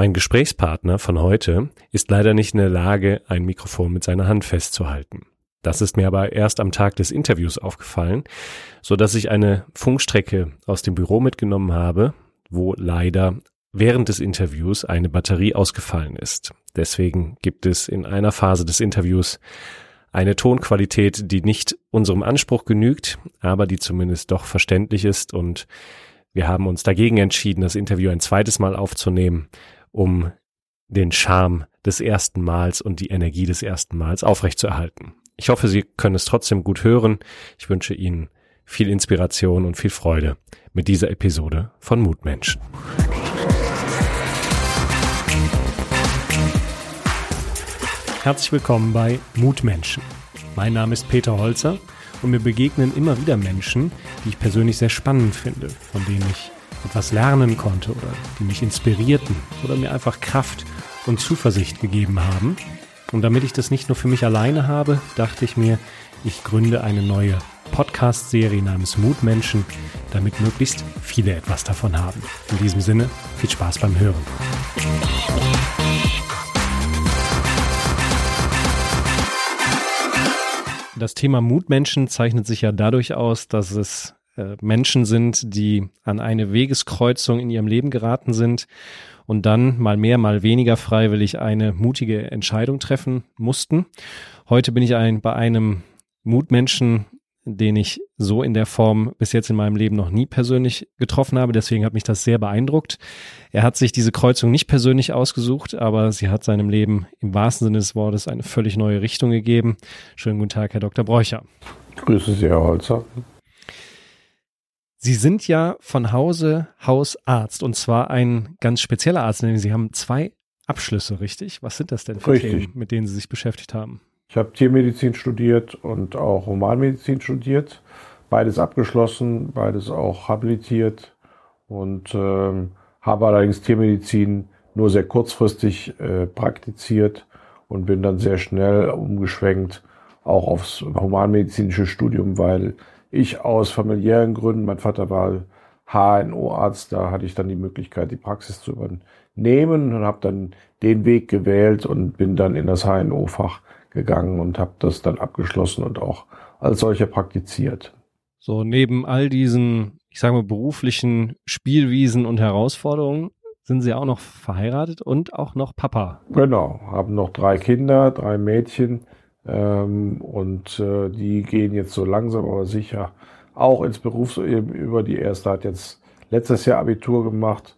Mein Gesprächspartner von heute ist leider nicht in der Lage, ein Mikrofon mit seiner Hand festzuhalten. Das ist mir aber erst am Tag des Interviews aufgefallen, so dass ich eine Funkstrecke aus dem Büro mitgenommen habe, wo leider während des Interviews eine Batterie ausgefallen ist. Deswegen gibt es in einer Phase des Interviews eine Tonqualität, die nicht unserem Anspruch genügt, aber die zumindest doch verständlich ist und wir haben uns dagegen entschieden, das Interview ein zweites Mal aufzunehmen, um den Charme des ersten Mals und die Energie des ersten Mals aufrechtzuerhalten. Ich hoffe, Sie können es trotzdem gut hören. Ich wünsche Ihnen viel Inspiration und viel Freude mit dieser Episode von Mutmenschen. Herzlich willkommen bei Mutmenschen. Mein Name ist Peter Holzer und mir begegnen immer wieder Menschen, die ich persönlich sehr spannend finde, von denen ich etwas lernen konnte oder die mich inspirierten oder mir einfach Kraft und Zuversicht gegeben haben. Und damit ich das nicht nur für mich alleine habe, dachte ich mir, ich gründe eine neue Podcast-Serie namens Mutmenschen, damit möglichst viele etwas davon haben. In diesem Sinne, viel Spaß beim Hören. Das Thema Mutmenschen zeichnet sich ja dadurch aus, dass es äh, Menschen sind, die an eine Wegeskreuzung in ihrem Leben geraten sind und dann mal mehr, mal weniger freiwillig eine mutige Entscheidung treffen mussten. Heute bin ich ein, bei einem Mutmenschen den ich so in der Form bis jetzt in meinem Leben noch nie persönlich getroffen habe. Deswegen hat mich das sehr beeindruckt. Er hat sich diese Kreuzung nicht persönlich ausgesucht, aber sie hat seinem Leben im wahrsten Sinne des Wortes eine völlig neue Richtung gegeben. Schönen guten Tag, Herr Dr. Bräucher. Grüße Sie, Herr Holzer. Sie sind ja von Hause Hausarzt und zwar ein ganz spezieller Arzt, denn Sie haben zwei Abschlüsse, richtig? Was sind das denn für richtig. Themen, mit denen Sie sich beschäftigt haben? Ich habe Tiermedizin studiert und auch Humanmedizin studiert. Beides abgeschlossen, beides auch habilitiert und ähm, habe allerdings Tiermedizin nur sehr kurzfristig äh, praktiziert und bin dann sehr schnell umgeschwenkt auch aufs humanmedizinische Studium, weil ich aus familiären Gründen, mein Vater war HNO-Arzt, da hatte ich dann die Möglichkeit, die Praxis zu übernehmen und habe dann den Weg gewählt und bin dann in das HNO-Fach gegangen und habe das dann abgeschlossen und auch als solcher praktiziert. So, neben all diesen, ich sage mal, beruflichen Spielwiesen und Herausforderungen sind Sie auch noch verheiratet und auch noch Papa. Genau, haben noch drei Kinder, drei Mädchen ähm, und äh, die gehen jetzt so langsam aber sicher auch ins Berufsleben über. Die erste hat jetzt letztes Jahr Abitur gemacht,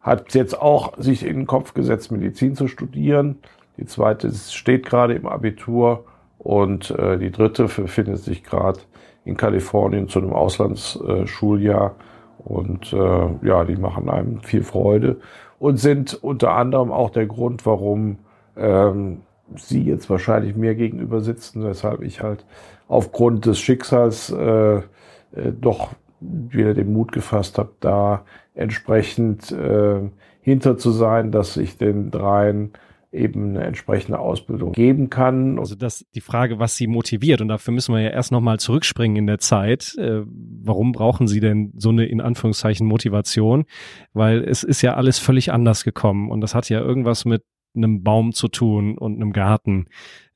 hat jetzt auch sich in den Kopf gesetzt, Medizin zu studieren, die zweite steht gerade im Abitur und äh, die dritte befindet sich gerade in Kalifornien zu einem Auslandsschuljahr. und äh, ja, die machen einem viel Freude und sind unter anderem auch der Grund, warum ähm, sie jetzt wahrscheinlich mir gegenüber sitzen, weshalb ich halt aufgrund des Schicksals äh, äh, doch wieder den Mut gefasst habe, da entsprechend äh, hinter zu sein, dass ich den dreien eben eine entsprechende Ausbildung geben kann. Also das die Frage, was sie motiviert und dafür müssen wir ja erst nochmal zurückspringen in der Zeit. Äh, warum brauchen sie denn so eine in Anführungszeichen Motivation? Weil es ist ja alles völlig anders gekommen und das hat ja irgendwas mit einem Baum zu tun und einem Garten.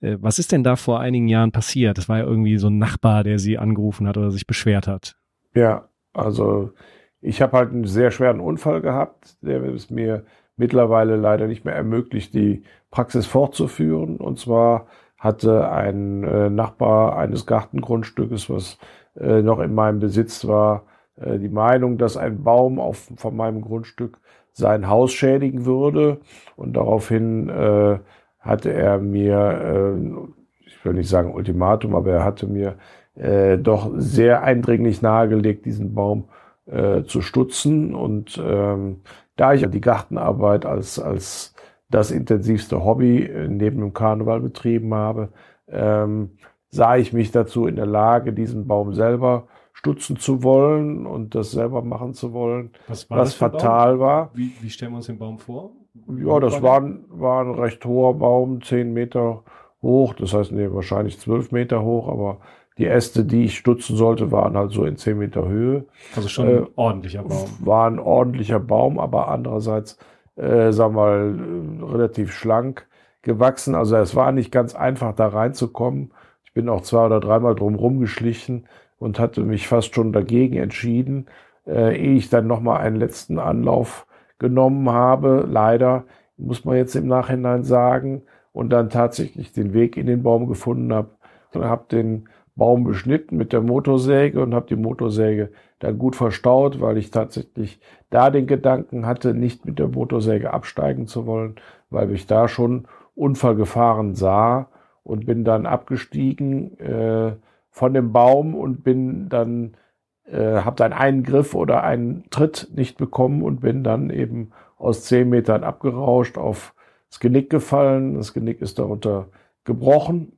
Äh, was ist denn da vor einigen Jahren passiert? Das war ja irgendwie so ein Nachbar, der sie angerufen hat oder sich beschwert hat. Ja, also ich habe halt einen sehr schweren Unfall gehabt, der ist mir mittlerweile leider nicht mehr ermöglicht, die Praxis fortzuführen. Und zwar hatte ein äh, Nachbar eines Gartengrundstückes, was äh, noch in meinem Besitz war, die Meinung, dass ein Baum auf, von meinem Grundstück sein Haus schädigen würde. Und daraufhin äh, hatte er mir, äh, ich will nicht sagen Ultimatum, aber er hatte mir äh, doch sehr eindringlich nahegelegt, diesen Baum äh, zu stutzen. Und ähm, da ich die Gartenarbeit als, als das intensivste Hobby äh, neben dem Karneval betrieben habe, ähm, sah ich mich dazu in der Lage, diesen Baum selber stutzen zu wollen und das selber machen zu wollen, was, war was fatal war. Wie, wie stellen wir uns den Baum vor? Ja, das war ein, war ein recht hoher Baum, zehn Meter hoch, das heißt nee, wahrscheinlich zwölf Meter hoch, aber die Äste, die ich stutzen sollte, waren halt so in 10 Meter Höhe. Also schon ein äh, ordentlicher Baum. War ein ordentlicher Baum, aber andererseits äh, sag mal, relativ schlank gewachsen. Also es war nicht ganz einfach, da reinzukommen. Ich bin auch zwei oder dreimal drum geschlichen und hatte mich fast schon dagegen entschieden, äh, ehe ich dann nochmal einen letzten Anlauf genommen habe. Leider muss man jetzt im Nachhinein sagen und dann tatsächlich den Weg in den Baum gefunden habe und habe den Baum beschnitten mit der Motorsäge und habe die Motorsäge dann gut verstaut, weil ich tatsächlich da den Gedanken hatte, nicht mit der Motorsäge absteigen zu wollen, weil ich da schon Unfallgefahren sah und bin dann abgestiegen äh, von dem Baum und bin dann äh, habe dann einen Griff oder einen Tritt nicht bekommen und bin dann eben aus zehn Metern abgerauscht auf das Genick gefallen. Das Genick ist darunter gebrochen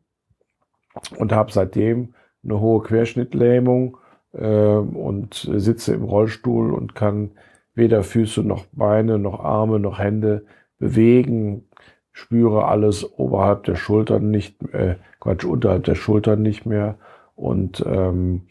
und habe seitdem eine hohe Querschnittlähmung äh, und sitze im Rollstuhl und kann weder Füße noch Beine noch Arme noch Hände bewegen, spüre alles oberhalb der Schultern nicht, äh, Quatsch, unterhalb der Schultern nicht mehr und ähm,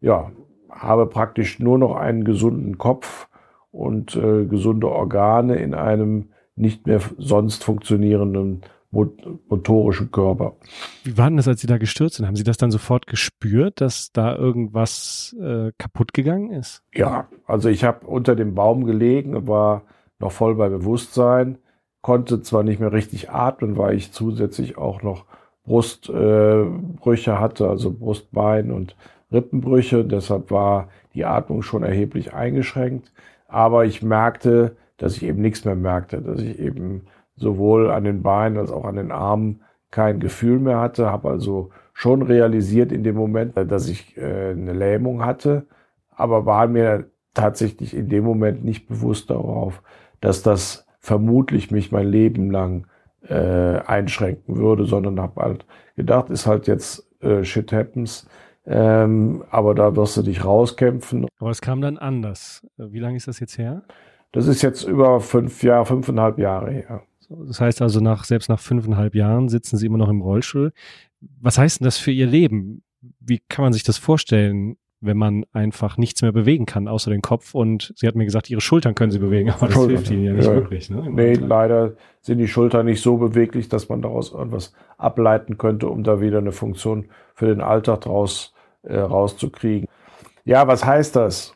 ja, habe praktisch nur noch einen gesunden Kopf und äh, gesunde Organe in einem nicht mehr sonst funktionierenden motorischen Körper. Wie war denn das, als Sie da gestürzt sind? Haben Sie das dann sofort gespürt, dass da irgendwas äh, kaputt gegangen ist? Ja, also ich habe unter dem Baum gelegen und war noch voll bei Bewusstsein, konnte zwar nicht mehr richtig atmen, weil ich zusätzlich auch noch Brustbrüche äh, hatte, also Brustbein und Rippenbrüche. Deshalb war die Atmung schon erheblich eingeschränkt. Aber ich merkte, dass ich eben nichts mehr merkte, dass ich eben sowohl an den Beinen als auch an den Armen kein Gefühl mehr hatte, habe also schon realisiert in dem Moment, dass ich äh, eine Lähmung hatte, aber war mir tatsächlich in dem Moment nicht bewusst darauf, dass das vermutlich mich mein Leben lang äh, einschränken würde, sondern habe halt gedacht, ist halt jetzt äh, shit happens, ähm, aber da wirst du dich rauskämpfen. Aber es kam dann anders. Wie lange ist das jetzt her? Das ist jetzt über fünf Jahre, fünfeinhalb Jahre her. Das heißt also, nach, selbst nach fünfeinhalb Jahren sitzen Sie immer noch im Rollstuhl. Was heißt denn das für Ihr Leben? Wie kann man sich das vorstellen, wenn man einfach nichts mehr bewegen kann, außer den Kopf? Und Sie hat mir gesagt, Ihre Schultern können Sie bewegen, aber das hilft Ihnen ja nicht ja. wirklich. Ne? Nee, leider sind die Schultern nicht so beweglich, dass man daraus irgendwas ableiten könnte, um da wieder eine Funktion für den Alltag draus äh, rauszukriegen. Ja, was heißt das?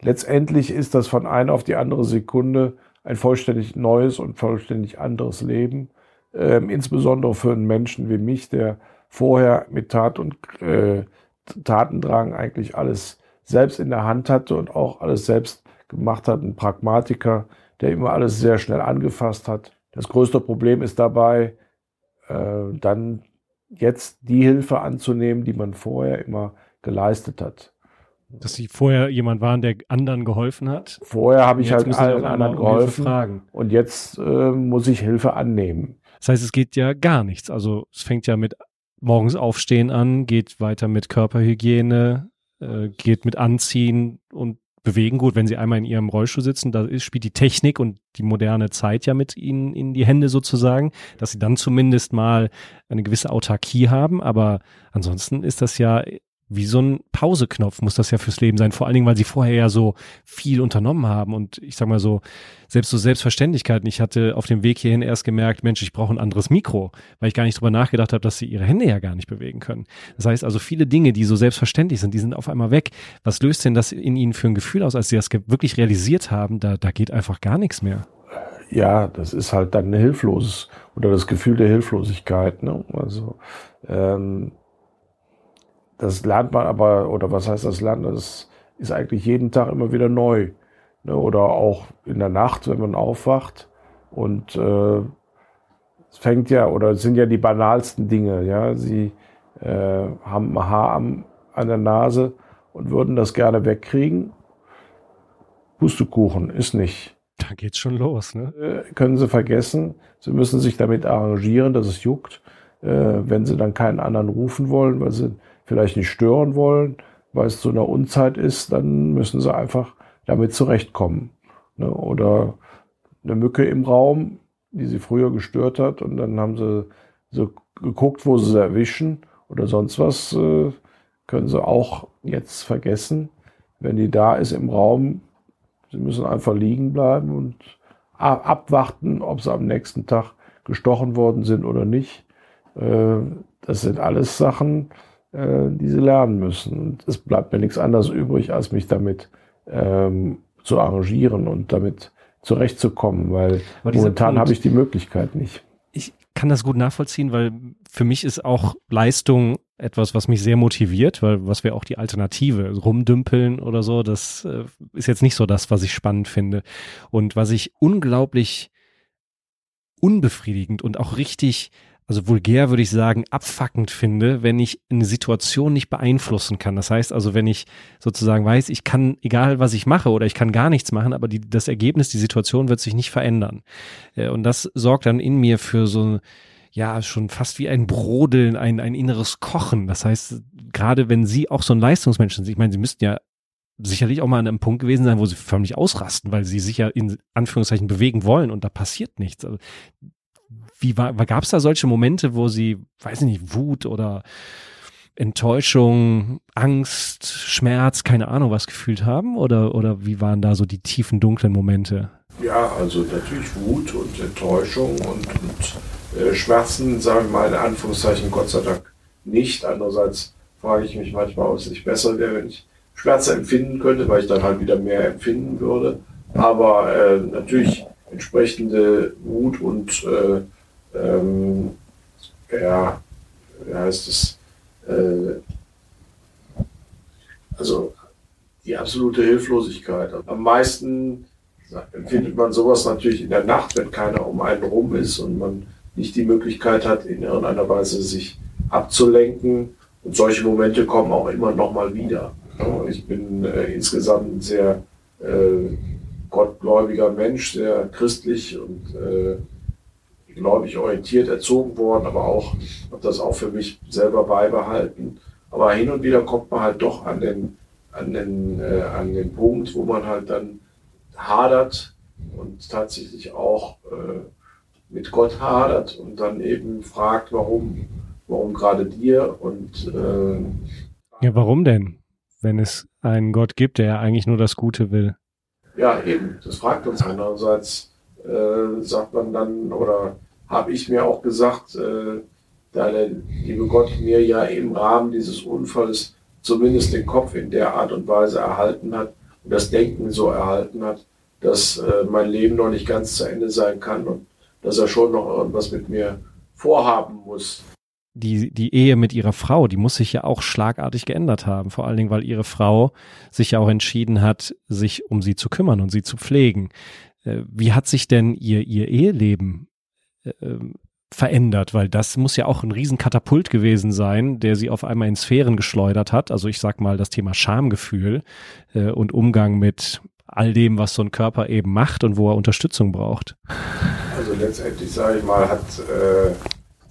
Letztendlich ist das von einer auf die andere Sekunde ein vollständig neues und vollständig anderes Leben. Ähm, insbesondere für einen Menschen wie mich, der vorher mit Tat und äh, Tatendrang eigentlich alles selbst in der Hand hatte und auch alles selbst gemacht hat, ein Pragmatiker, der immer alles sehr schnell angefasst hat. Das größte Problem ist dabei, äh, dann jetzt die Hilfe anzunehmen, die man vorher immer geleistet hat. Dass sie vorher jemand waren, der anderen geholfen hat? Vorher habe ich halt allen anderen geholfen. Und jetzt äh, muss ich Hilfe annehmen. Das heißt, es geht ja gar nichts. Also es fängt ja mit morgens aufstehen an, geht weiter mit Körperhygiene, äh, geht mit Anziehen und bewegen. Gut, wenn sie einmal in ihrem Rollstuhl sitzen, da ist, spielt die Technik und die moderne Zeit ja mit ihnen in die Hände sozusagen, dass sie dann zumindest mal eine gewisse Autarkie haben. Aber ansonsten ist das ja wie so ein Pauseknopf muss das ja fürs Leben sein. Vor allen Dingen, weil sie vorher ja so viel unternommen haben und ich sag mal so, selbst so Selbstverständlichkeiten. Ich hatte auf dem Weg hierhin erst gemerkt, Mensch, ich brauche ein anderes Mikro, weil ich gar nicht drüber nachgedacht habe, dass sie ihre Hände ja gar nicht bewegen können. Das heißt also, viele Dinge, die so selbstverständlich sind, die sind auf einmal weg. Was löst denn das in ihnen für ein Gefühl aus, als sie das wirklich realisiert haben? Da, da geht einfach gar nichts mehr. Ja, das ist halt dann eine Hilfloses oder das Gefühl der Hilflosigkeit. Ne? Also ähm, das lernt man aber, oder was heißt das lernen? Das ist eigentlich jeden Tag immer wieder neu. Ne? Oder auch in der Nacht, wenn man aufwacht. Und äh, es fängt ja, oder es sind ja die banalsten Dinge. Ja, sie äh, haben ein Haar am, an der Nase und würden das gerne wegkriegen. Pustekuchen ist nicht. Da geht's schon los, ne? Äh, können Sie vergessen. Sie müssen sich damit arrangieren, dass es juckt. Äh, wenn Sie dann keinen anderen rufen wollen, weil Sie vielleicht nicht stören wollen, weil es zu einer Unzeit ist, dann müssen sie einfach damit zurechtkommen. Ne? Oder eine Mücke im Raum, die sie früher gestört hat, und dann haben sie so geguckt, wo sie sie erwischen oder sonst was, äh, können sie auch jetzt vergessen. Wenn die da ist im Raum, sie müssen einfach liegen bleiben und abwarten, ob sie am nächsten Tag gestochen worden sind oder nicht. Äh, das sind alles Sachen, äh, die sie lernen müssen. Und es bleibt mir nichts anderes übrig, als mich damit ähm, zu arrangieren und damit zurechtzukommen, weil momentan habe ich die Möglichkeit nicht. Ich kann das gut nachvollziehen, weil für mich ist auch Leistung etwas, was mich sehr motiviert, weil was wäre auch die Alternative, rumdümpeln oder so, das äh, ist jetzt nicht so das, was ich spannend finde. Und was ich unglaublich unbefriedigend und auch richtig also vulgär würde ich sagen, abfuckend finde, wenn ich eine Situation nicht beeinflussen kann. Das heißt also, wenn ich sozusagen weiß, ich kann, egal was ich mache oder ich kann gar nichts machen, aber die, das Ergebnis, die Situation wird sich nicht verändern. Äh, und das sorgt dann in mir für so ja, schon fast wie ein Brodeln, ein, ein inneres Kochen. Das heißt, gerade wenn Sie auch so ein Leistungsmensch sind, ich meine, Sie müssten ja sicherlich auch mal an einem Punkt gewesen sein, wo sie förmlich ausrasten, weil sie sich ja in Anführungszeichen bewegen wollen und da passiert nichts. Also wie war, gab es da solche Momente, wo sie, weiß ich nicht, Wut oder Enttäuschung, Angst, Schmerz, keine Ahnung was gefühlt haben? Oder, oder wie waren da so die tiefen, dunklen Momente? Ja, also natürlich Wut und Enttäuschung und, und äh, Schmerzen, sagen wir mal in Anführungszeichen, Gott sei Dank nicht. Andererseits frage ich mich manchmal, ob es nicht besser wäre, wenn ich Schmerzen empfinden könnte, weil ich dann halt wieder mehr empfinden würde. Aber äh, natürlich entsprechende Wut und äh, ähm, ja, wie heißt es, äh, also die absolute Hilflosigkeit. Am meisten empfindet man sowas natürlich in der Nacht, wenn keiner um einen rum ist und man nicht die Möglichkeit hat, in irgendeiner Weise sich abzulenken. Und solche Momente kommen auch immer noch mal wieder. Ich bin äh, insgesamt ein sehr äh, gottgläubiger Mensch, sehr christlich und äh, gläubig orientiert erzogen worden, aber auch habe das auch für mich selber beibehalten. Aber hin und wieder kommt man halt doch an den, an den, äh, an den Punkt, wo man halt dann hadert und tatsächlich auch äh, mit Gott hadert und dann eben fragt, warum, warum gerade dir und äh, ja, warum denn? Wenn es einen Gott gibt, der ja eigentlich nur das Gute will. Ja, eben. Das fragt uns einerseits äh, sagt man dann, oder habe ich mir auch gesagt, äh, da der liebe Gott mir ja im Rahmen dieses Unfalls zumindest den Kopf in der Art und Weise erhalten hat und das Denken so erhalten hat, dass äh, mein Leben noch nicht ganz zu Ende sein kann und dass er schon noch irgendwas mit mir vorhaben muss. Die, die Ehe mit ihrer Frau, die muss sich ja auch schlagartig geändert haben. Vor allen Dingen, weil ihre Frau sich ja auch entschieden hat, sich um sie zu kümmern und sie zu pflegen. Äh, wie hat sich denn ihr, ihr Eheleben äh, verändert? Weil das muss ja auch ein Riesenkatapult gewesen sein, der sie auf einmal in Sphären geschleudert hat. Also ich sag mal das Thema Schamgefühl äh, und Umgang mit all dem, was so ein Körper eben macht und wo er Unterstützung braucht. Also letztendlich sage ich mal, hat äh,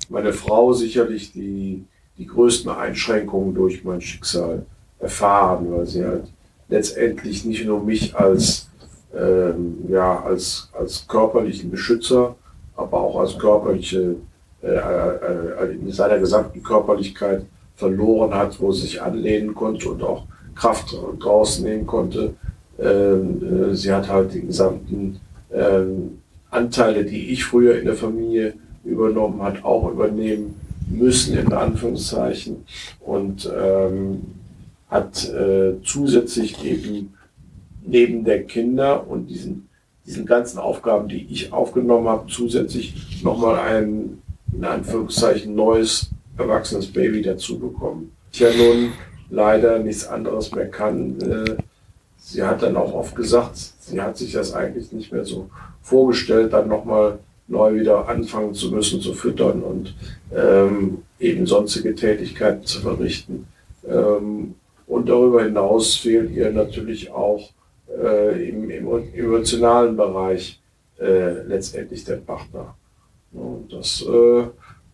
meine Frau sicherlich die, die größten Einschränkungen durch mein Schicksal erfahren, weil sie halt letztendlich nicht nur mich als ähm, ja, als, als körperlichen Beschützer, aber auch als körperliche, äh, äh, in seiner gesamten Körperlichkeit verloren hat, wo sie sich anlehnen konnte und auch Kraft draußen nehmen konnte. Ähm, äh, sie hat halt die gesamten ähm, Anteile, die ich früher in der Familie übernommen hat, auch übernehmen müssen, in Anführungszeichen. Und ähm, hat äh, zusätzlich eben neben der Kinder und diesen, diesen ganzen Aufgaben, die ich aufgenommen habe, zusätzlich nochmal ein, in Anführungszeichen, neues, erwachsenes Baby dazu bekommen. Ich ja nun leider nichts anderes mehr kann. Äh, sie hat dann auch oft gesagt, sie hat sich das eigentlich nicht mehr so vorgestellt, dann nochmal neu wieder anfangen zu müssen zu füttern und ähm, eben sonstige Tätigkeiten zu verrichten. Ähm, und darüber hinaus fehlt ihr natürlich auch äh, im, im, emotionalen Bereich äh, letztendlich der Partner. Und das äh,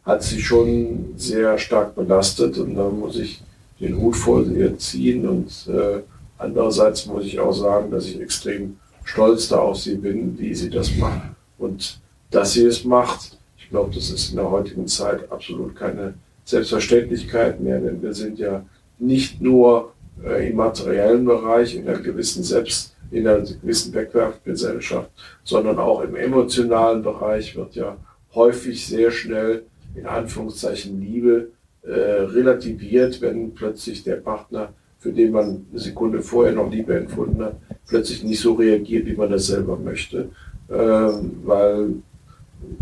hat sie schon sehr stark belastet und da muss ich den Hut vor ihr ziehen und äh, andererseits muss ich auch sagen, dass ich extrem stolz da auf sie bin, wie sie das macht und dass sie es macht. Ich glaube, das ist in der heutigen Zeit absolut keine Selbstverständlichkeit mehr, denn wir sind ja nicht nur äh, im materiellen Bereich in einer gewissen Selbst in einer gewissen Wegwerfgesellschaft, sondern auch im emotionalen Bereich wird ja häufig sehr schnell in Anführungszeichen Liebe äh, relativiert, wenn plötzlich der Partner, für den man eine Sekunde vorher noch Liebe empfunden hat, plötzlich nicht so reagiert, wie man das selber möchte, äh, weil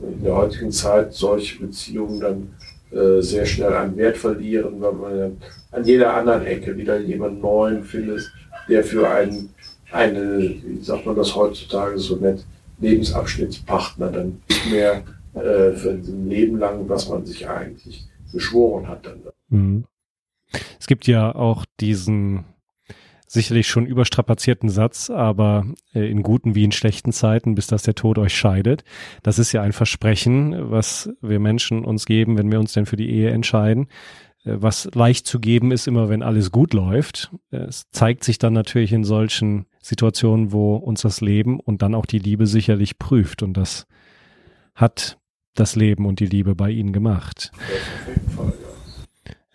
in der heutigen Zeit solche Beziehungen dann äh, sehr schnell an Wert verlieren, weil man an jeder anderen Ecke wieder jemanden neuen findet, der für einen, eine, wie sagt man das heutzutage so nett, Lebensabschnittspartner dann nicht mehr äh, für ein Leben lang, was man sich eigentlich geschworen hat. Dann. Mhm. Es gibt ja auch diesen sicherlich schon überstrapazierten Satz, aber äh, in guten wie in schlechten Zeiten, bis dass der Tod euch scheidet. Das ist ja ein Versprechen, was wir Menschen uns geben, wenn wir uns denn für die Ehe entscheiden. Äh, was leicht zu geben ist immer, wenn alles gut läuft. Es zeigt sich dann natürlich in solchen Situationen, wo uns das Leben und dann auch die Liebe sicherlich prüft. Und das hat das Leben und die Liebe bei ihnen gemacht. Ja,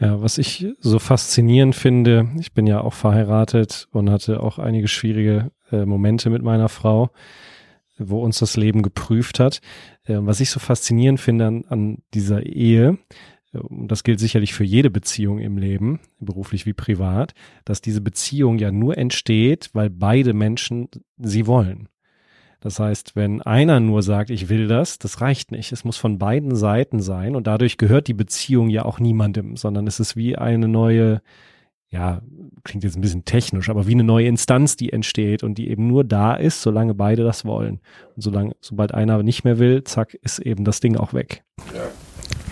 was ich so faszinierend finde, ich bin ja auch verheiratet und hatte auch einige schwierige äh, Momente mit meiner Frau, wo uns das Leben geprüft hat. Äh, was ich so faszinierend finde an, an dieser Ehe, und das gilt sicherlich für jede Beziehung im Leben, beruflich wie privat, dass diese Beziehung ja nur entsteht, weil beide Menschen sie wollen. Das heißt, wenn einer nur sagt, ich will das, das reicht nicht. Es muss von beiden Seiten sein und dadurch gehört die Beziehung ja auch niemandem, sondern es ist wie eine neue, ja, klingt jetzt ein bisschen technisch, aber wie eine neue Instanz, die entsteht und die eben nur da ist, solange beide das wollen. Und solange, sobald einer nicht mehr will, zack, ist eben das Ding auch weg. Ja.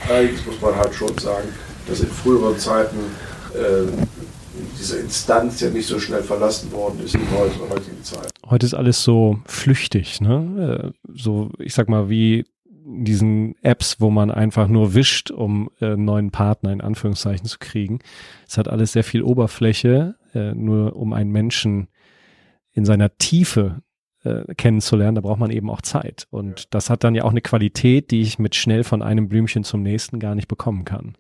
Allerdings muss man halt schon sagen, dass in früheren Zeiten äh, diese Instanz ja nicht so schnell verlassen worden ist in heute, heutigen Zeit. Heute ist alles so flüchtig, ne? Äh, so, ich sag mal, wie diesen Apps, wo man einfach nur wischt, um äh, einen neuen Partner in Anführungszeichen zu kriegen. Es hat alles sehr viel Oberfläche, äh, nur um einen Menschen in seiner Tiefe äh, kennenzulernen, da braucht man eben auch Zeit. Und das hat dann ja auch eine Qualität, die ich mit schnell von einem Blümchen zum nächsten gar nicht bekommen kann.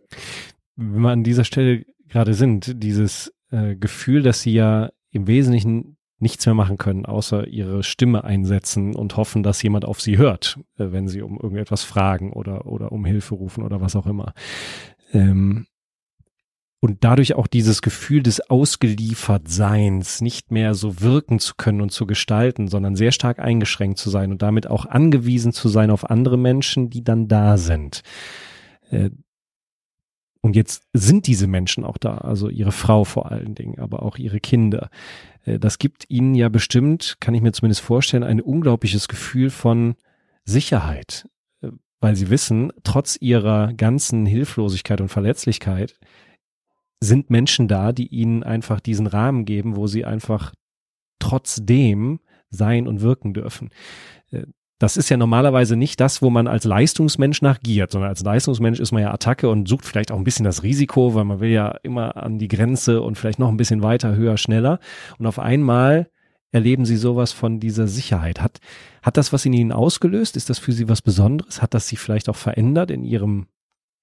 Wenn wir an dieser Stelle gerade sind, dieses äh, Gefühl, dass sie ja im Wesentlichen nichts mehr machen können, außer ihre Stimme einsetzen und hoffen, dass jemand auf sie hört, äh, wenn sie um irgendetwas fragen oder, oder um Hilfe rufen oder was auch immer. Ähm, und dadurch auch dieses Gefühl des Ausgeliefertseins nicht mehr so wirken zu können und zu gestalten, sondern sehr stark eingeschränkt zu sein und damit auch angewiesen zu sein auf andere Menschen, die dann da sind. Äh, und jetzt sind diese Menschen auch da, also ihre Frau vor allen Dingen, aber auch ihre Kinder. Äh, das gibt ihnen ja bestimmt, kann ich mir zumindest vorstellen, ein unglaubliches Gefühl von Sicherheit, äh, weil sie wissen, trotz ihrer ganzen Hilflosigkeit und Verletzlichkeit sind Menschen da, die ihnen einfach diesen Rahmen geben, wo sie einfach trotzdem sein und wirken dürfen. Das ist ja normalerweise nicht das, wo man als Leistungsmensch nachgiert, sondern als Leistungsmensch ist man ja Attacke und sucht vielleicht auch ein bisschen das Risiko, weil man will ja immer an die Grenze und vielleicht noch ein bisschen weiter, höher, schneller. Und auf einmal erleben sie sowas von dieser Sicherheit. Hat, hat das was in ihnen ausgelöst? Ist das für sie was Besonderes? Hat das sie vielleicht auch verändert in ihrem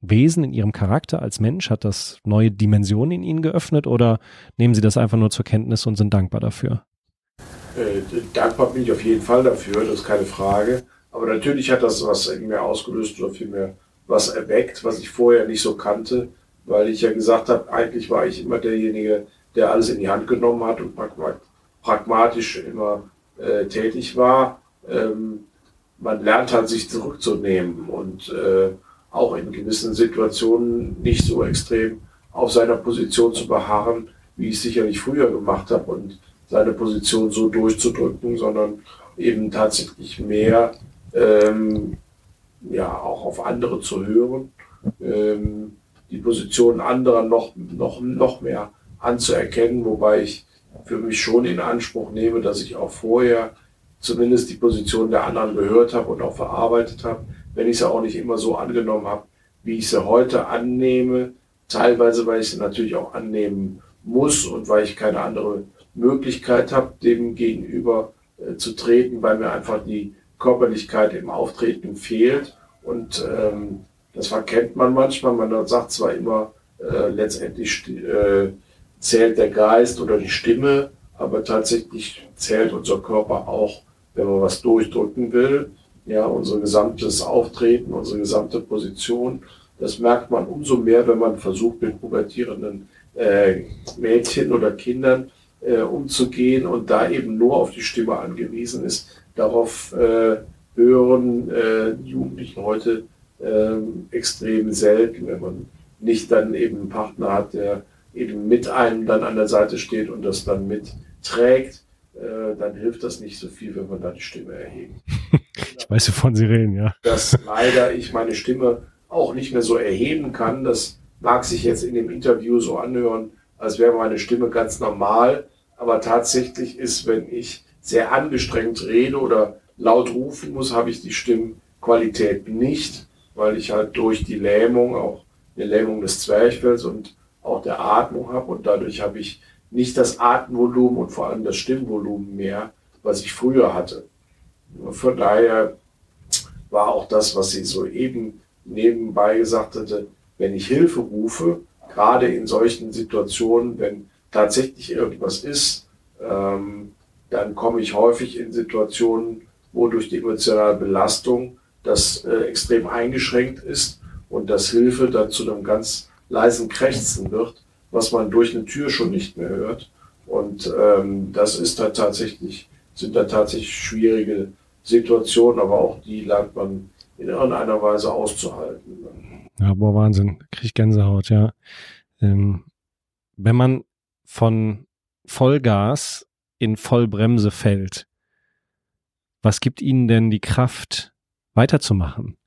Wesen, in ihrem Charakter als Mensch? Hat das neue Dimensionen in ihnen geöffnet oder nehmen sie das einfach nur zur Kenntnis und sind dankbar dafür? Äh, dankbar bin ich auf jeden Fall dafür, das ist keine Frage. Aber natürlich hat das was in mir ausgelöst oder vielmehr was erweckt, was ich vorher nicht so kannte, weil ich ja gesagt habe, eigentlich war ich immer derjenige, der alles in die Hand genommen hat und pragmatisch immer äh, tätig war. Ähm, man lernt halt sich zurückzunehmen und äh, auch in gewissen Situationen nicht so extrem auf seiner Position zu beharren, wie ich es sicherlich früher gemacht habe. Und seine Position so durchzudrücken, sondern eben tatsächlich mehr ähm, ja auch auf andere zu hören, ähm, die Position anderer noch, noch, noch mehr anzuerkennen, wobei ich für mich schon in Anspruch nehme, dass ich auch vorher zumindest die Position der anderen gehört habe und auch verarbeitet habe, wenn ich sie auch nicht immer so angenommen habe, wie ich sie heute annehme, teilweise weil ich sie natürlich auch annehmen muss und weil ich keine andere Möglichkeit habe, dem gegenüber äh, zu treten, weil mir einfach die Körperlichkeit im Auftreten fehlt. Und ähm, das verkennt man manchmal. Man sagt zwar immer, äh, letztendlich äh, zählt der Geist oder die Stimme, aber tatsächlich zählt unser Körper auch, wenn man was durchdrücken will. Ja, unser gesamtes Auftreten, unsere gesamte Position. Das merkt man umso mehr, wenn man versucht, mit pubertierenden äh, Mädchen oder Kindern äh, umzugehen und da eben nur auf die Stimme angewiesen ist. Darauf äh, hören äh, Jugendlichen heute äh, extrem selten, wenn man nicht dann eben einen Partner hat, der eben mit einem dann an der Seite steht und das dann mitträgt, äh, dann hilft das nicht so viel, wenn man da die Stimme erhebt. ich weiß, wovon Sie reden, ja. Dass leider ich meine Stimme auch nicht mehr so erheben kann. Das mag sich jetzt in dem Interview so anhören, als wäre meine Stimme ganz normal. Aber tatsächlich ist, wenn ich sehr angestrengt rede oder laut rufen muss, habe ich die Stimmqualität nicht, weil ich halt durch die Lähmung, auch eine Lähmung des Zwerchfells und auch der Atmung habe und dadurch habe ich nicht das Atemvolumen und vor allem das Stimmvolumen mehr, was ich früher hatte. Von daher war auch das, was sie soeben nebenbei gesagt hatte, wenn ich Hilfe rufe, gerade in solchen Situationen, wenn tatsächlich irgendwas ist, ähm, dann komme ich häufig in Situationen, wo durch die emotionale Belastung das äh, extrem eingeschränkt ist und das Hilfe dann zu einem ganz leisen Krächzen wird, was man durch eine Tür schon nicht mehr hört. Und ähm, das ist da tatsächlich, sind da tatsächlich schwierige Situationen, aber auch die lernt man in irgendeiner Weise auszuhalten. Ja, boah, Wahnsinn. Krieg Gänsehaut, ja. Ähm, wenn man von Vollgas in Vollbremse fällt, was gibt Ihnen denn die Kraft, weiterzumachen?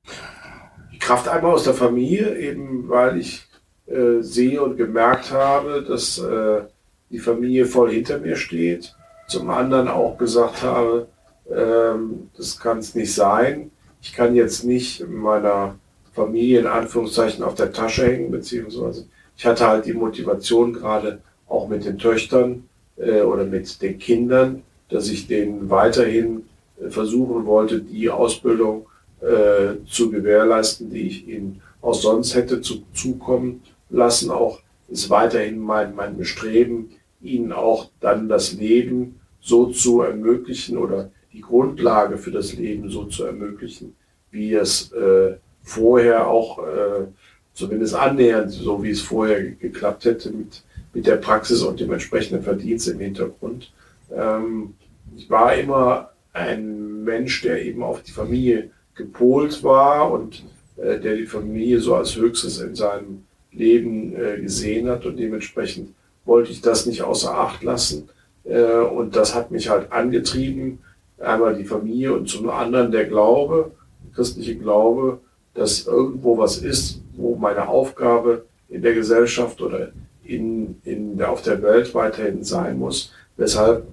Die Kraft einmal aus der Familie, eben weil ich äh, sehe und gemerkt habe, dass äh, die Familie voll hinter mir steht. Zum anderen auch gesagt habe, ähm, das kann es nicht sein. Ich kann jetzt nicht meiner Familie in Anführungszeichen auf der Tasche hängen, beziehungsweise ich hatte halt die Motivation gerade auch mit den Töchtern äh, oder mit den Kindern, dass ich denen weiterhin versuchen wollte, die Ausbildung äh, zu gewährleisten, die ich ihnen auch sonst hätte zu, zukommen lassen. Auch ist weiterhin mein, mein Bestreben, ihnen auch dann das Leben so zu ermöglichen oder die Grundlage für das Leben so zu ermöglichen, wie es äh, vorher auch äh, zumindest annähernd, so wie es vorher geklappt hätte mit, mit der Praxis und dem entsprechenden Verdienst im Hintergrund. Ähm, ich war immer ein Mensch, der eben auf die Familie gepolt war und äh, der die Familie so als Höchstes in seinem Leben äh, gesehen hat und dementsprechend wollte ich das nicht außer Acht lassen. Äh, und das hat mich halt angetrieben, einmal die Familie und zum anderen der Glaube, der christliche Glaube, dass irgendwo was ist, wo meine Aufgabe in der Gesellschaft oder in, in auf der Welt weiterhin sein muss, weshalb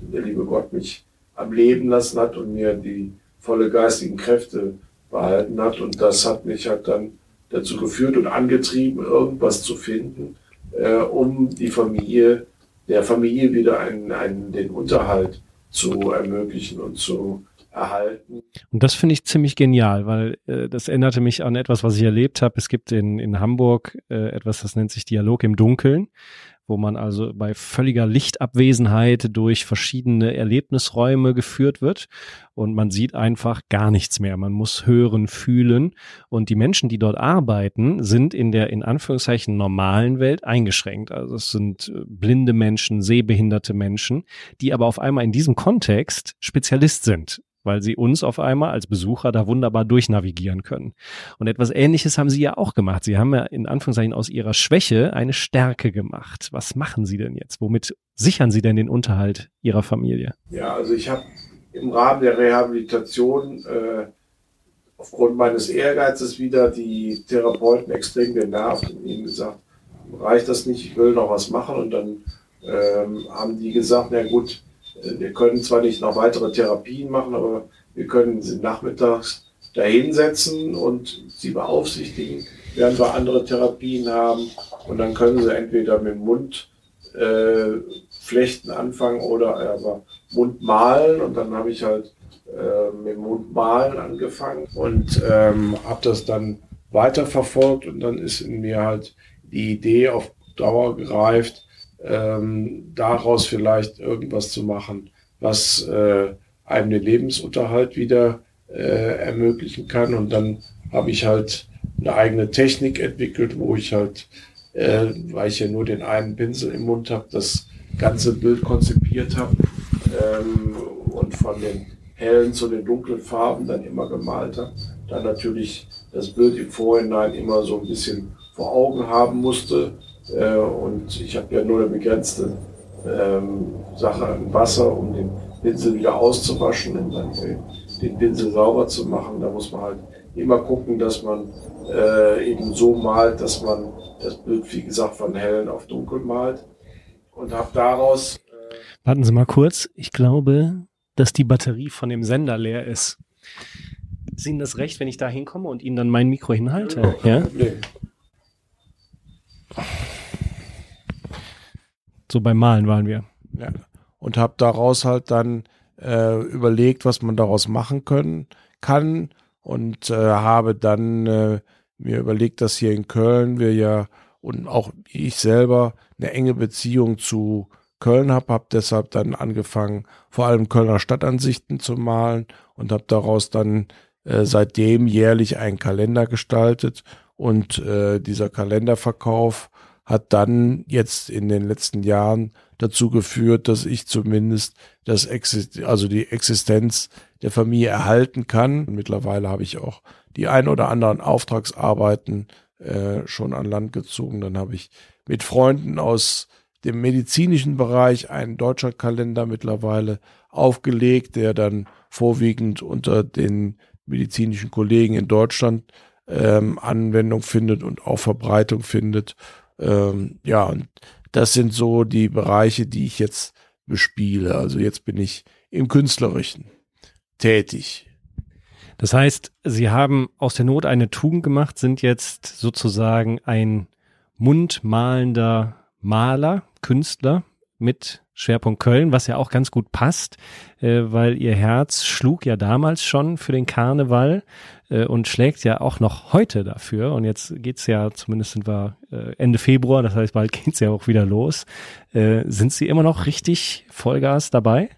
der liebe Gott mich am Leben lassen hat und mir die volle geistigen Kräfte behalten hat. Und das hat mich halt dann dazu geführt und angetrieben, irgendwas zu finden, äh, um die Familie, der Familie wieder einen, einen, den Unterhalt zu ermöglichen und zu erhalten. Und das finde ich ziemlich genial, weil äh, das erinnerte mich an etwas, was ich erlebt habe. Es gibt in, in Hamburg äh, etwas, das nennt sich Dialog im Dunkeln wo man also bei völliger Lichtabwesenheit durch verschiedene Erlebnisräume geführt wird und man sieht einfach gar nichts mehr. Man muss hören, fühlen und die Menschen, die dort arbeiten, sind in der in Anführungszeichen normalen Welt eingeschränkt. Also es sind äh, blinde Menschen, sehbehinderte Menschen, die aber auf einmal in diesem Kontext Spezialist sind weil sie uns auf einmal als Besucher da wunderbar durchnavigieren können. Und etwas Ähnliches haben Sie ja auch gemacht. Sie haben ja in Anführungszeichen aus Ihrer Schwäche eine Stärke gemacht. Was machen Sie denn jetzt? Womit sichern Sie denn den Unterhalt Ihrer Familie? Ja, also ich habe im Rahmen der Rehabilitation äh, aufgrund meines Ehrgeizes wieder die Therapeuten extrem genervt und ihnen gesagt, reicht das nicht, ich will noch was machen. Und dann ähm, haben die gesagt, na gut, wir können zwar nicht noch weitere Therapien machen, aber wir können sie nachmittags dahinsetzen und sie beaufsichtigen, während wir andere Therapien haben. Und dann können sie entweder mit dem Mund äh, flechten anfangen oder aber Mund malen. Und dann habe ich halt äh, mit dem Mund malen angefangen und ähm, habe das dann weiterverfolgt. Und dann ist in mir halt die Idee auf Dauer gereift, ähm, daraus vielleicht irgendwas zu machen, was äh, einem den Lebensunterhalt wieder äh, ermöglichen kann. Und dann habe ich halt eine eigene Technik entwickelt, wo ich halt, äh, weil ich ja nur den einen Pinsel im Mund habe, das ganze Bild konzipiert habe ähm, und von den hellen zu den dunklen Farben dann immer gemalt habe. Dann natürlich das Bild im Vorhinein immer so ein bisschen vor Augen haben musste. Äh, und ich habe ja nur eine begrenzte ähm, Sache an Wasser, um den Pinsel wieder auszuwaschen und dann den Pinsel sauber zu machen. Da muss man halt immer gucken, dass man äh, eben so malt, dass man das Bild, wie gesagt, von hellen auf dunkel malt. Und habe daraus. Äh Warten Sie mal kurz. Ich glaube, dass die Batterie von dem Sender leer ist. Ist Ihnen das recht, wenn ich da hinkomme und Ihnen dann mein Mikro hinhalte? Ja? ja? So beim Malen waren wir. Ja. Und habe daraus halt dann äh, überlegt, was man daraus machen können kann und äh, habe dann äh, mir überlegt, dass hier in Köln wir ja und auch ich selber eine enge Beziehung zu Köln habe, habe deshalb dann angefangen, vor allem Kölner Stadtansichten zu malen und habe daraus dann äh, seitdem jährlich einen Kalender gestaltet und äh, dieser Kalenderverkauf hat dann jetzt in den letzten Jahren dazu geführt, dass ich zumindest das Exist also die Existenz der Familie erhalten kann. Mittlerweile habe ich auch die ein oder anderen Auftragsarbeiten äh, schon an Land gezogen. Dann habe ich mit Freunden aus dem medizinischen Bereich einen deutscher Kalender mittlerweile aufgelegt, der dann vorwiegend unter den medizinischen Kollegen in Deutschland ähm, Anwendung findet und auch Verbreitung findet. Ähm, ja, und das sind so die Bereiche, die ich jetzt bespiele. Also jetzt bin ich im Künstlerischen tätig. Das heißt, Sie haben aus der Not eine Tugend gemacht, sind jetzt sozusagen ein mundmalender Maler, Künstler mit Schwerpunkt Köln, was ja auch ganz gut passt, äh, weil ihr Herz schlug ja damals schon für den Karneval äh, und schlägt ja auch noch heute dafür. Und jetzt geht's ja, zumindest sind wir äh, Ende Februar, das heißt, bald geht's ja auch wieder los. Äh, sind Sie immer noch richtig Vollgas dabei?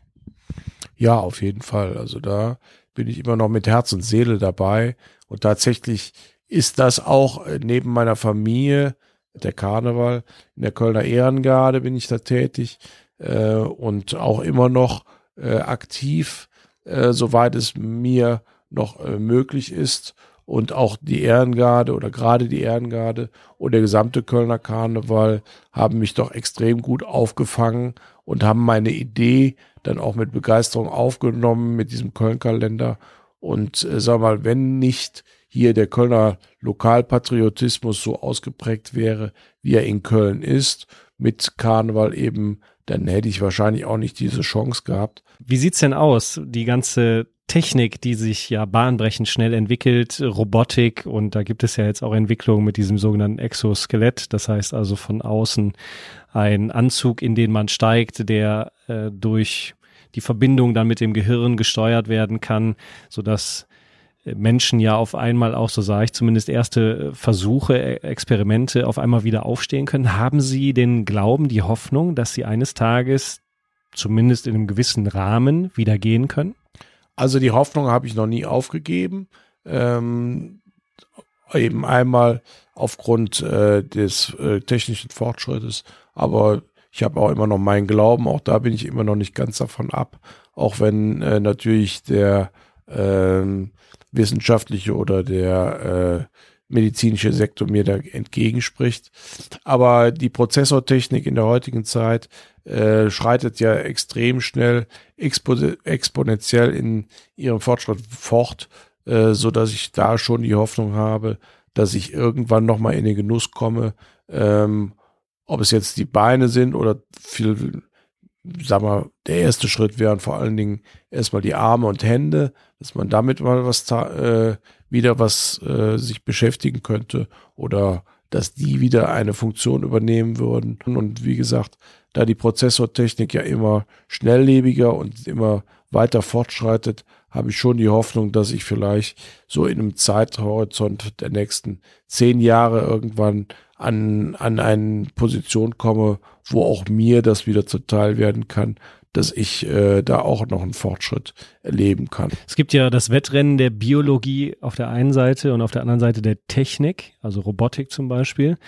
Ja, auf jeden Fall. Also da bin ich immer noch mit Herz und Seele dabei. Und tatsächlich ist das auch äh, neben meiner Familie der Karneval. In der Kölner Ehrengarde bin ich da tätig äh, und auch immer noch äh, aktiv, äh, soweit es mir noch äh, möglich ist. Und auch die Ehrengarde oder gerade die Ehrengarde und der gesamte Kölner Karneval haben mich doch extrem gut aufgefangen und haben meine Idee dann auch mit Begeisterung aufgenommen mit diesem Köln-Kalender. Und äh, sag mal, wenn nicht hier der Kölner Lokalpatriotismus so ausgeprägt wäre, wie er in Köln ist, mit Karneval eben, dann hätte ich wahrscheinlich auch nicht diese Chance gehabt. Wie sieht's denn aus? Die ganze Technik, die sich ja bahnbrechend schnell entwickelt, Robotik und da gibt es ja jetzt auch Entwicklungen mit diesem sogenannten Exoskelett, das heißt also von außen ein Anzug, in den man steigt, der äh, durch die Verbindung dann mit dem Gehirn gesteuert werden kann, so dass Menschen ja auf einmal auch, so sah ich zumindest erste Versuche, e-, Experimente auf einmal wieder aufstehen können. Haben Sie den Glauben, die Hoffnung, dass Sie eines Tages zumindest in einem gewissen Rahmen wieder gehen können? Also die Hoffnung habe ich noch nie aufgegeben. Ähm, eben einmal aufgrund äh, des äh, technischen Fortschrittes, aber ich habe auch immer noch meinen Glauben, auch da bin ich immer noch nicht ganz davon ab, auch wenn äh, natürlich der ähm, wissenschaftliche oder der äh, medizinische Sektor mir da entgegenspricht. Aber die Prozessortechnik in der heutigen Zeit äh, schreitet ja extrem schnell, expo exponentiell in ihrem Fortschritt fort, äh, so dass ich da schon die Hoffnung habe, dass ich irgendwann noch mal in den Genuss komme, ähm, ob es jetzt die Beine sind oder viel sag mal, der erste Schritt wären vor allen Dingen erstmal die Arme und Hände, dass man damit mal was äh, wieder was äh, sich beschäftigen könnte oder dass die wieder eine Funktion übernehmen würden. Und wie gesagt, da die Prozessortechnik ja immer schnelllebiger und immer weiter fortschreitet, habe ich schon die Hoffnung, dass ich vielleicht so in einem Zeithorizont der nächsten zehn Jahre irgendwann an, an eine Position komme, wo auch mir das wieder zuteil werden kann, dass ich äh, da auch noch einen Fortschritt erleben kann. Es gibt ja das Wettrennen der Biologie auf der einen Seite und auf der anderen Seite der Technik, also Robotik zum Beispiel.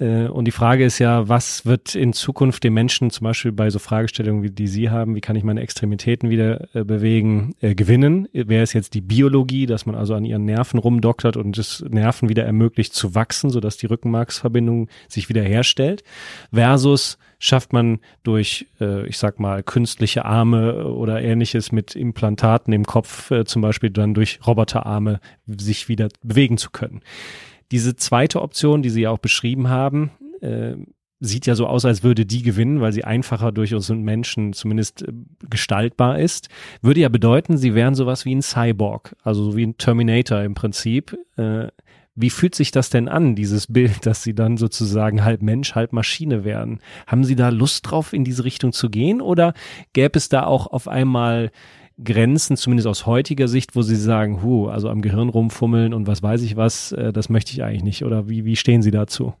Äh, und die Frage ist ja, was wird in Zukunft den Menschen zum Beispiel bei so Fragestellungen, wie die Sie haben, wie kann ich meine Extremitäten wieder äh, bewegen, äh, gewinnen? Wäre es jetzt die Biologie, dass man also an ihren Nerven rumdoktert und das Nerven wieder ermöglicht zu wachsen, sodass die Rückenmarksverbindung sich wieder herstellt? Versus schafft man durch, äh, ich sag mal, künstliche Arme oder ähnliches mit Implantaten im Kopf, äh, zum Beispiel dann durch Roboterarme sich wieder bewegen zu können. Diese zweite Option, die Sie ja auch beschrieben haben, äh, sieht ja so aus, als würde die gewinnen, weil sie einfacher durch uns Menschen zumindest äh, gestaltbar ist. Würde ja bedeuten, sie wären sowas wie ein Cyborg, also so wie ein Terminator im Prinzip. Äh, wie fühlt sich das denn an, dieses Bild, dass sie dann sozusagen halb Mensch, halb Maschine wären? Haben Sie da Lust drauf, in diese Richtung zu gehen? Oder gäbe es da auch auf einmal Grenzen, zumindest aus heutiger Sicht, wo Sie sagen, hu, also am Gehirn rumfummeln und was weiß ich was, äh, das möchte ich eigentlich nicht. Oder wie, wie stehen Sie dazu?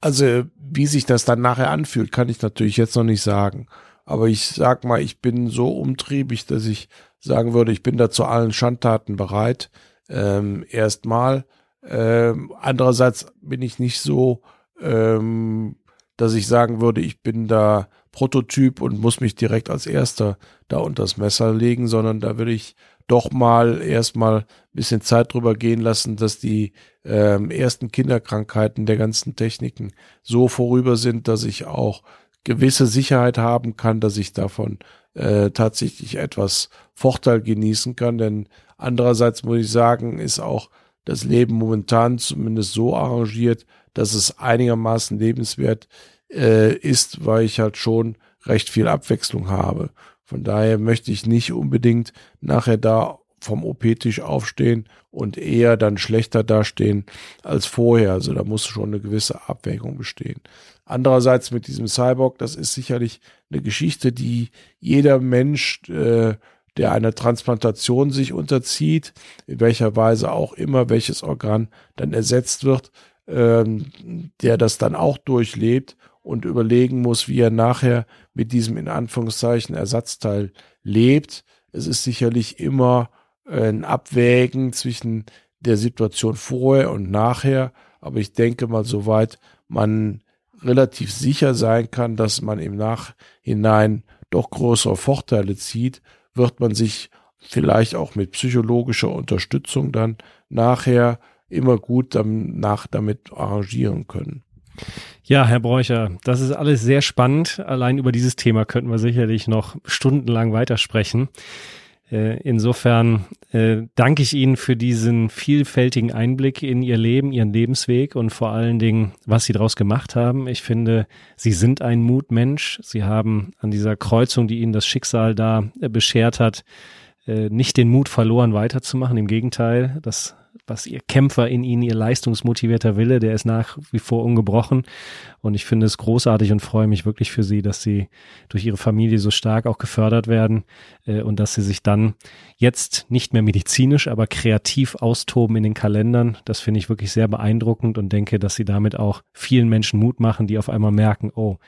Also, wie sich das dann nachher anfühlt, kann ich natürlich jetzt noch nicht sagen. Aber ich sag mal, ich bin so umtriebig, dass ich sagen würde, ich bin da zu allen Schandtaten bereit. Ähm, erstmal. Ähm, andererseits bin ich nicht so, ähm, dass ich sagen würde, ich bin da Prototyp und muss mich direkt als erster da unter das Messer legen, sondern da würde ich doch mal erstmal ein bisschen Zeit drüber gehen lassen, dass die ähm, ersten Kinderkrankheiten der ganzen Techniken so vorüber sind, dass ich auch gewisse Sicherheit haben kann, dass ich davon äh, tatsächlich etwas Vorteil genießen kann. Denn andererseits muss ich sagen, ist auch das Leben momentan zumindest so arrangiert, dass es einigermaßen lebenswert äh, ist, weil ich halt schon recht viel Abwechslung habe. Von daher möchte ich nicht unbedingt nachher da vom OP-Tisch aufstehen und eher dann schlechter dastehen als vorher. Also da muss schon eine gewisse Abwägung bestehen. Andererseits mit diesem Cyborg, das ist sicherlich eine Geschichte, die jeder Mensch, äh, der einer Transplantation sich unterzieht, in welcher Weise auch immer welches Organ dann ersetzt wird, ähm, der das dann auch durchlebt und überlegen muss, wie er nachher mit diesem in Anführungszeichen Ersatzteil lebt. Es ist sicherlich immer ein Abwägen zwischen der Situation vorher und nachher, aber ich denke mal, soweit man relativ sicher sein kann, dass man im Nachhinein doch größere Vorteile zieht, wird man sich vielleicht auch mit psychologischer Unterstützung dann nachher immer gut danach damit arrangieren können. Ja, Herr Bräucher, das ist alles sehr spannend. Allein über dieses Thema könnten wir sicherlich noch stundenlang weitersprechen. Äh, insofern äh, danke ich Ihnen für diesen vielfältigen Einblick in Ihr Leben, Ihren Lebensweg und vor allen Dingen, was Sie daraus gemacht haben. Ich finde, Sie sind ein Mutmensch. Sie haben an dieser Kreuzung, die Ihnen das Schicksal da äh, beschert hat, nicht den Mut verloren, weiterzumachen. Im Gegenteil, das was ihr Kämpfer in ihnen, ihr leistungsmotivierter Wille, der ist nach wie vor ungebrochen. Und ich finde es großartig und freue mich wirklich für sie, dass sie durch ihre Familie so stark auch gefördert werden äh, und dass sie sich dann jetzt nicht mehr medizinisch, aber kreativ austoben in den Kalendern. Das finde ich wirklich sehr beeindruckend und denke, dass sie damit auch vielen Menschen Mut machen, die auf einmal merken, oh,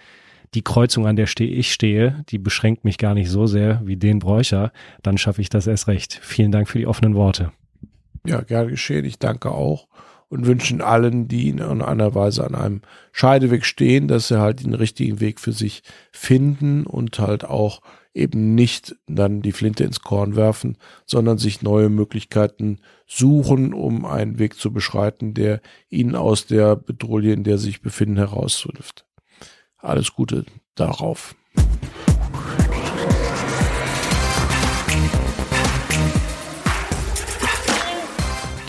die Kreuzung, an der stehe ich stehe, die beschränkt mich gar nicht so sehr wie den Bräucher, dann schaffe ich das erst recht. Vielen Dank für die offenen Worte. Ja, gerne geschehen. Ich danke auch und wünschen allen, die in einer Weise an einem Scheideweg stehen, dass sie halt den richtigen Weg für sich finden und halt auch eben nicht dann die Flinte ins Korn werfen, sondern sich neue Möglichkeiten suchen, um einen Weg zu beschreiten, der ihnen aus der Bedrohung, in der sie sich befinden, heraushilft. Alles Gute darauf.